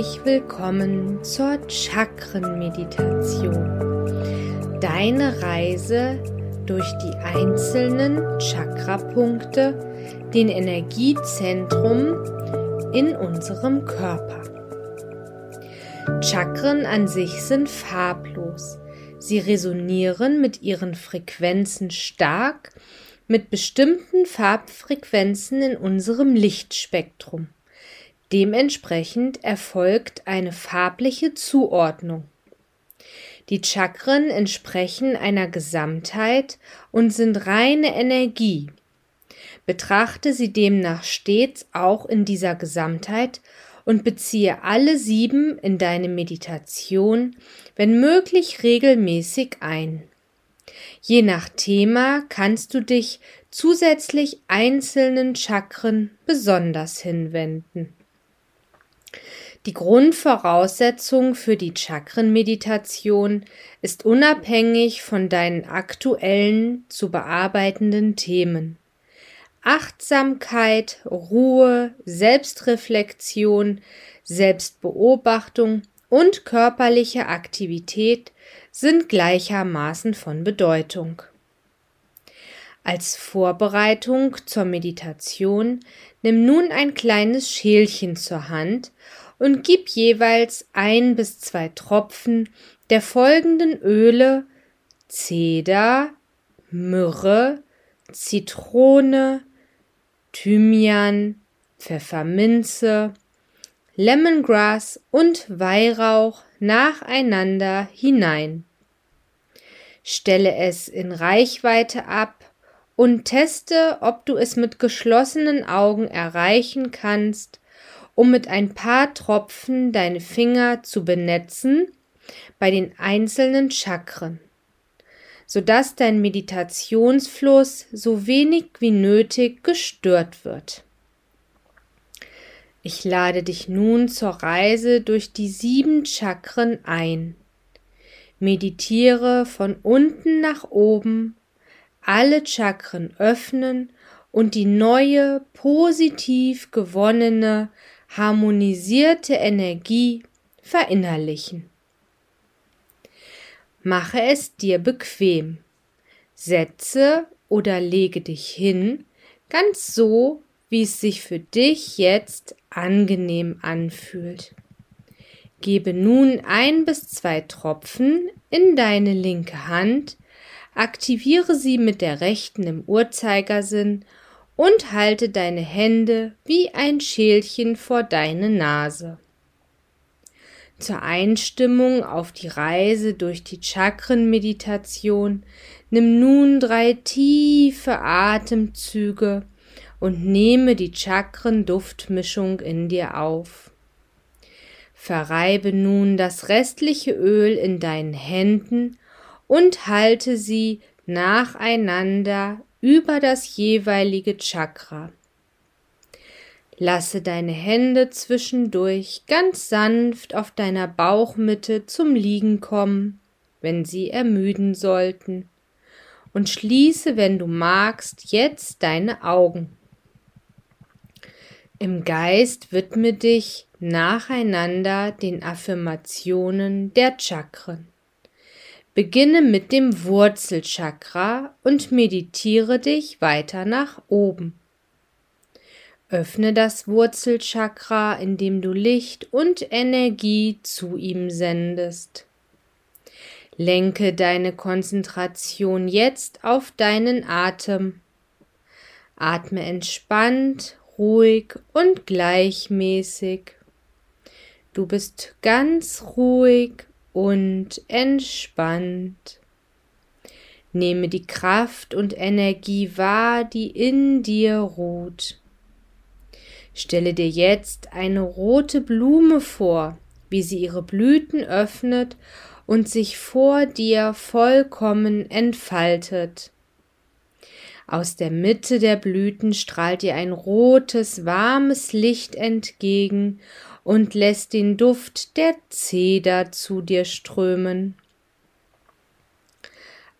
Herzlich willkommen zur Chakrenmeditation. Deine Reise durch die einzelnen Chakrapunkte, den Energiezentrum in unserem Körper. Chakren an sich sind farblos. Sie resonieren mit ihren Frequenzen stark mit bestimmten Farbfrequenzen in unserem Lichtspektrum. Dementsprechend erfolgt eine farbliche Zuordnung. Die Chakren entsprechen einer Gesamtheit und sind reine Energie. Betrachte sie demnach stets auch in dieser Gesamtheit und beziehe alle sieben in deine Meditation, wenn möglich regelmäßig ein. Je nach Thema kannst du dich zusätzlich einzelnen Chakren besonders hinwenden. Die Grundvoraussetzung für die Chakrenmeditation ist unabhängig von deinen aktuellen zu bearbeitenden Themen. Achtsamkeit, Ruhe, Selbstreflexion, Selbstbeobachtung und körperliche Aktivität sind gleichermaßen von Bedeutung. Als Vorbereitung zur Meditation nimm nun ein kleines Schälchen zur Hand und gib jeweils ein bis zwei Tropfen der folgenden Öle Zeder, Myrrhe, Zitrone, Thymian, Pfefferminze, Lemongrass und Weihrauch nacheinander hinein. Stelle es in Reichweite ab und teste, ob du es mit geschlossenen Augen erreichen kannst, um mit ein paar Tropfen deine Finger zu benetzen bei den einzelnen Chakren, sodass dein Meditationsfluss so wenig wie nötig gestört wird. Ich lade dich nun zur Reise durch die sieben Chakren ein. Meditiere von unten nach oben, alle Chakren öffnen und die neue, positiv gewonnene harmonisierte Energie verinnerlichen. Mache es dir bequem. Setze oder lege dich hin, ganz so, wie es sich für dich jetzt angenehm anfühlt. Gebe nun ein bis zwei Tropfen in deine linke Hand, aktiviere sie mit der rechten im Uhrzeigersinn und halte deine Hände wie ein Schälchen vor deine Nase. Zur Einstimmung auf die Reise durch die Chakrenmeditation nimm nun drei tiefe Atemzüge und nehme die Chakrenduftmischung in dir auf. Verreibe nun das restliche Öl in deinen Händen und halte sie nacheinander über das jeweilige Chakra. Lasse deine Hände zwischendurch ganz sanft auf deiner Bauchmitte zum Liegen kommen, wenn sie ermüden sollten, und schließe, wenn du magst, jetzt deine Augen. Im Geist widme dich nacheinander den Affirmationen der Chakren. Beginne mit dem Wurzelchakra und meditiere dich weiter nach oben. Öffne das Wurzelchakra, indem du Licht und Energie zu ihm sendest. Lenke deine Konzentration jetzt auf deinen Atem. Atme entspannt, ruhig und gleichmäßig. Du bist ganz ruhig und entspannt. Nehme die Kraft und Energie wahr, die in dir ruht. Stelle dir jetzt eine rote Blume vor, wie sie ihre Blüten öffnet und sich vor dir vollkommen entfaltet. Aus der Mitte der Blüten strahlt dir ein rotes, warmes Licht entgegen und lässt den Duft der Zeder zu dir strömen.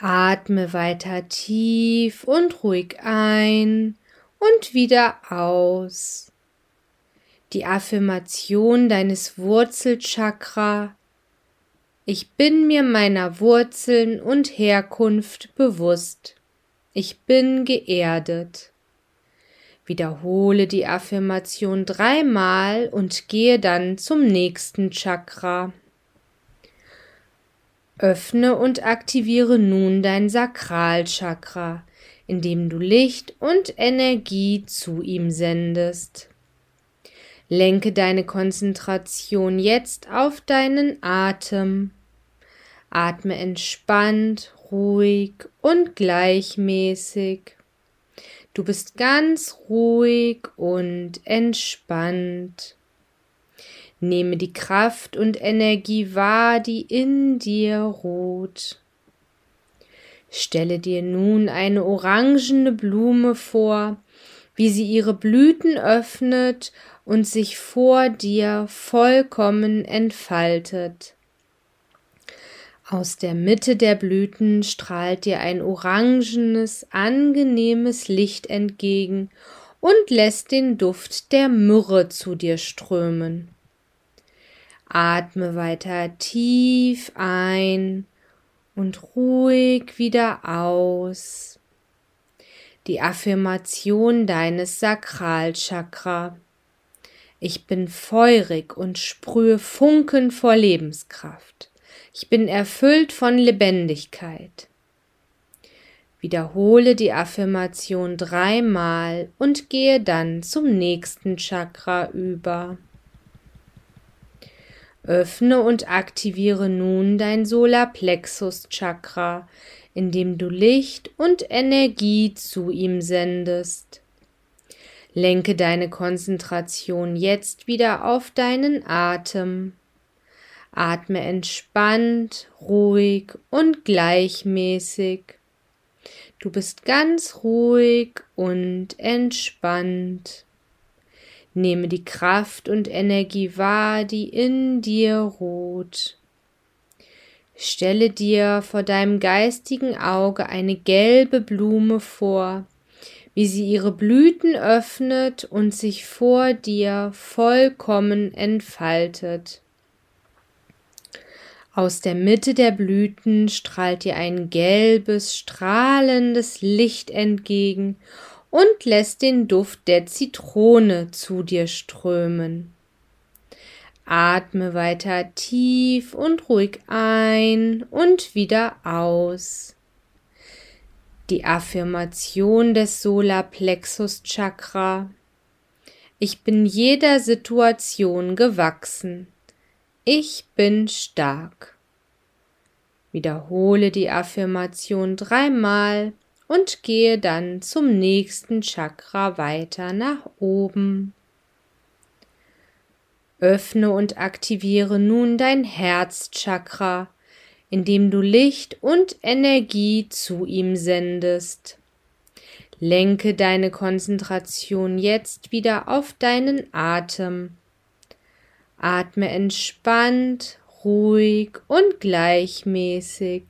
Atme weiter tief und ruhig ein und wieder aus. die Affirmation deines Wurzelchakra. Ich bin mir meiner Wurzeln und Herkunft bewusst. Ich bin geerdet. Wiederhole die Affirmation dreimal und gehe dann zum nächsten Chakra. Öffne und aktiviere nun dein Sakralchakra, indem du Licht und Energie zu ihm sendest. Lenke deine Konzentration jetzt auf deinen Atem. Atme entspannt, ruhig und gleichmäßig. Du bist ganz ruhig und entspannt. Nehme die Kraft und Energie wahr, die in dir ruht. Stelle dir nun eine orangene Blume vor, wie sie ihre Blüten öffnet und sich vor dir vollkommen entfaltet. Aus der Mitte der Blüten strahlt dir ein orangenes, angenehmes Licht entgegen und lässt den Duft der Myrrhe zu dir strömen. Atme weiter tief ein und ruhig wieder aus. Die Affirmation deines Sakralchakra. Ich bin feurig und sprühe Funken vor Lebenskraft. Ich bin erfüllt von Lebendigkeit. Wiederhole die Affirmation dreimal und gehe dann zum nächsten Chakra über. Öffne und aktiviere nun dein Solarplexus Chakra, indem du Licht und Energie zu ihm sendest. Lenke deine Konzentration jetzt wieder auf deinen Atem. Atme entspannt, ruhig und gleichmäßig. Du bist ganz ruhig und entspannt. Nehme die Kraft und Energie wahr, die in dir ruht. Stelle dir vor deinem geistigen Auge eine gelbe Blume vor, wie sie ihre Blüten öffnet und sich vor dir vollkommen entfaltet. Aus der Mitte der Blüten strahlt dir ein gelbes, strahlendes Licht entgegen und lässt den Duft der Zitrone zu dir strömen. Atme weiter tief und ruhig ein und wieder aus. Die Affirmation des Solarplexus Chakra. Ich bin jeder Situation gewachsen. Ich bin stark. Wiederhole die Affirmation dreimal und gehe dann zum nächsten Chakra weiter nach oben. Öffne und aktiviere nun dein Herzchakra, indem du Licht und Energie zu ihm sendest. Lenke deine Konzentration jetzt wieder auf deinen Atem. Atme entspannt, ruhig und gleichmäßig.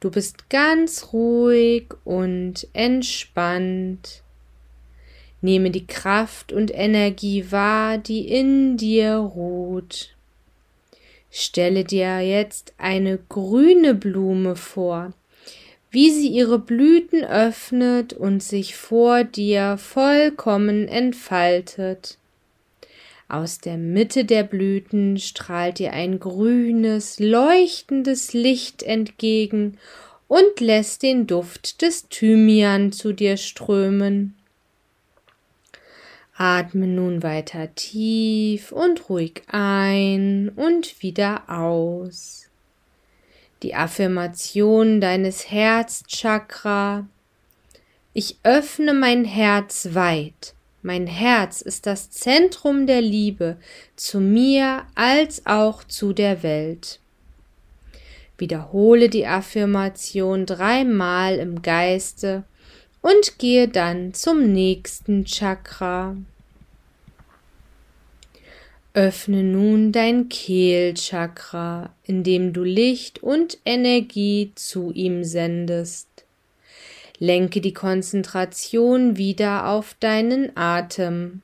Du bist ganz ruhig und entspannt. Nehme die Kraft und Energie wahr, die in dir ruht. Stelle dir jetzt eine grüne Blume vor, wie sie ihre Blüten öffnet und sich vor dir vollkommen entfaltet. Aus der Mitte der Blüten strahlt dir ein grünes, leuchtendes Licht entgegen und lässt den Duft des Thymian zu dir strömen. Atme nun weiter tief und ruhig ein und wieder aus. Die Affirmation deines Herzchakra. Ich öffne mein Herz weit mein Herz ist das Zentrum der Liebe zu mir als auch zu der Welt. Wiederhole die Affirmation dreimal im Geiste und gehe dann zum nächsten Chakra. Öffne nun dein Kehlchakra, indem du Licht und Energie zu ihm sendest. Lenke die Konzentration wieder auf deinen Atem.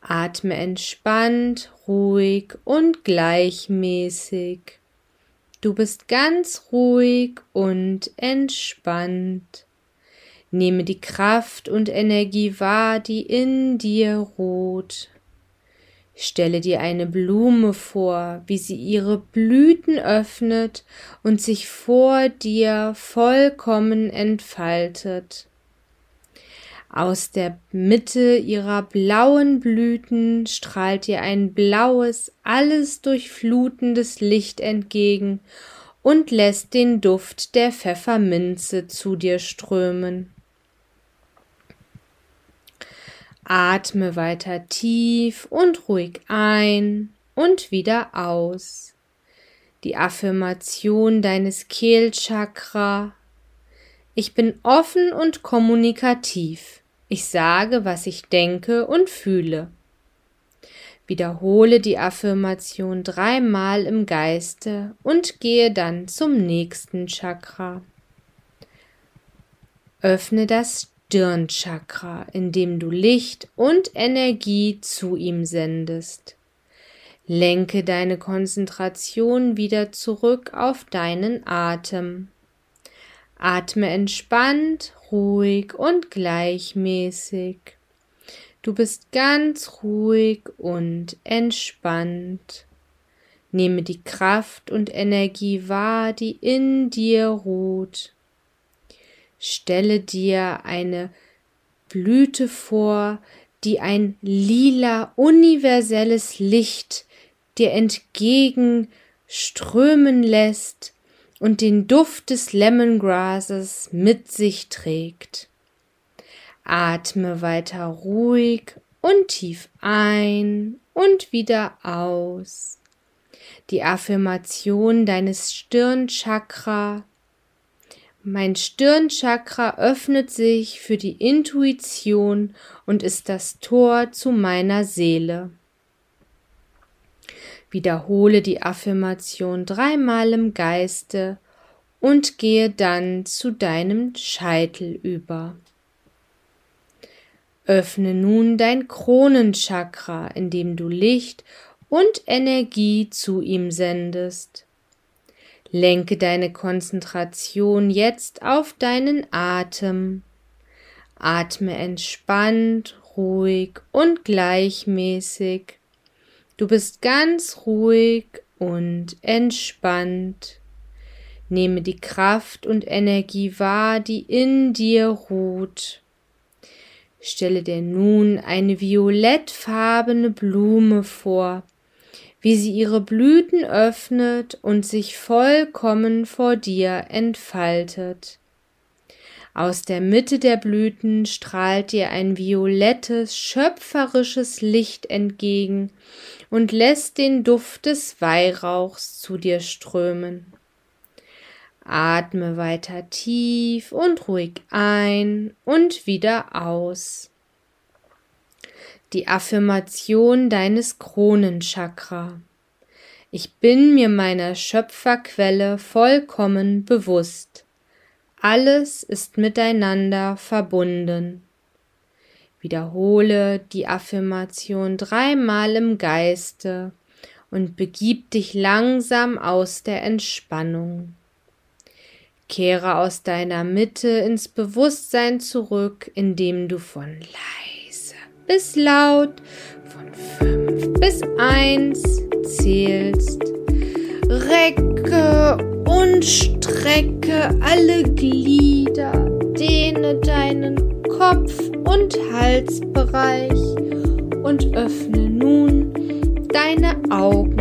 Atme entspannt, ruhig und gleichmäßig. Du bist ganz ruhig und entspannt. Nehme die Kraft und Energie wahr, die in dir ruht. Stelle dir eine Blume vor, wie sie ihre Blüten öffnet und sich vor dir vollkommen entfaltet. Aus der Mitte ihrer blauen Blüten strahlt ihr ein blaues, alles durchflutendes Licht entgegen und lässt den Duft der Pfefferminze zu dir strömen. Atme weiter tief und ruhig ein und wieder aus. Die Affirmation deines Kehlchakra. Ich bin offen und kommunikativ. Ich sage, was ich denke und fühle. Wiederhole die Affirmation dreimal im Geiste und gehe dann zum nächsten Chakra. Öffne das Stirnchakra, indem du Licht und Energie zu ihm sendest. Lenke deine Konzentration wieder zurück auf deinen Atem. Atme entspannt, ruhig und gleichmäßig. Du bist ganz ruhig und entspannt. Nehme die Kraft und Energie wahr, die in dir ruht. Stelle dir eine Blüte vor, die ein lila universelles Licht dir entgegenströmen lässt und den Duft des Lemongrasses mit sich trägt. Atme weiter ruhig und tief ein und wieder aus. Die Affirmation deines Stirnchakra mein Stirnchakra öffnet sich für die Intuition und ist das Tor zu meiner Seele. Wiederhole die Affirmation dreimal im Geiste und gehe dann zu deinem Scheitel über. Öffne nun dein Kronenchakra, indem du Licht und Energie zu ihm sendest. Lenke deine Konzentration jetzt auf deinen Atem. Atme entspannt, ruhig und gleichmäßig. Du bist ganz ruhig und entspannt. Nehme die Kraft und Energie wahr, die in dir ruht. Stelle dir nun eine violettfarbene Blume vor, wie sie ihre Blüten öffnet und sich vollkommen vor dir entfaltet. Aus der Mitte der Blüten strahlt dir ein violettes, schöpferisches Licht entgegen und lässt den Duft des Weihrauchs zu dir strömen. Atme weiter tief und ruhig ein und wieder aus die Affirmation deines Kronenchakra. Ich bin mir meiner Schöpferquelle vollkommen bewusst. Alles ist miteinander verbunden. Wiederhole die Affirmation dreimal im Geiste und begib dich langsam aus der Entspannung. Kehre aus deiner Mitte ins Bewusstsein zurück, indem du von Leid bis laut von fünf bis eins zählst. Recke und strecke alle Glieder, dehne deinen Kopf- und Halsbereich und öffne nun deine Augen.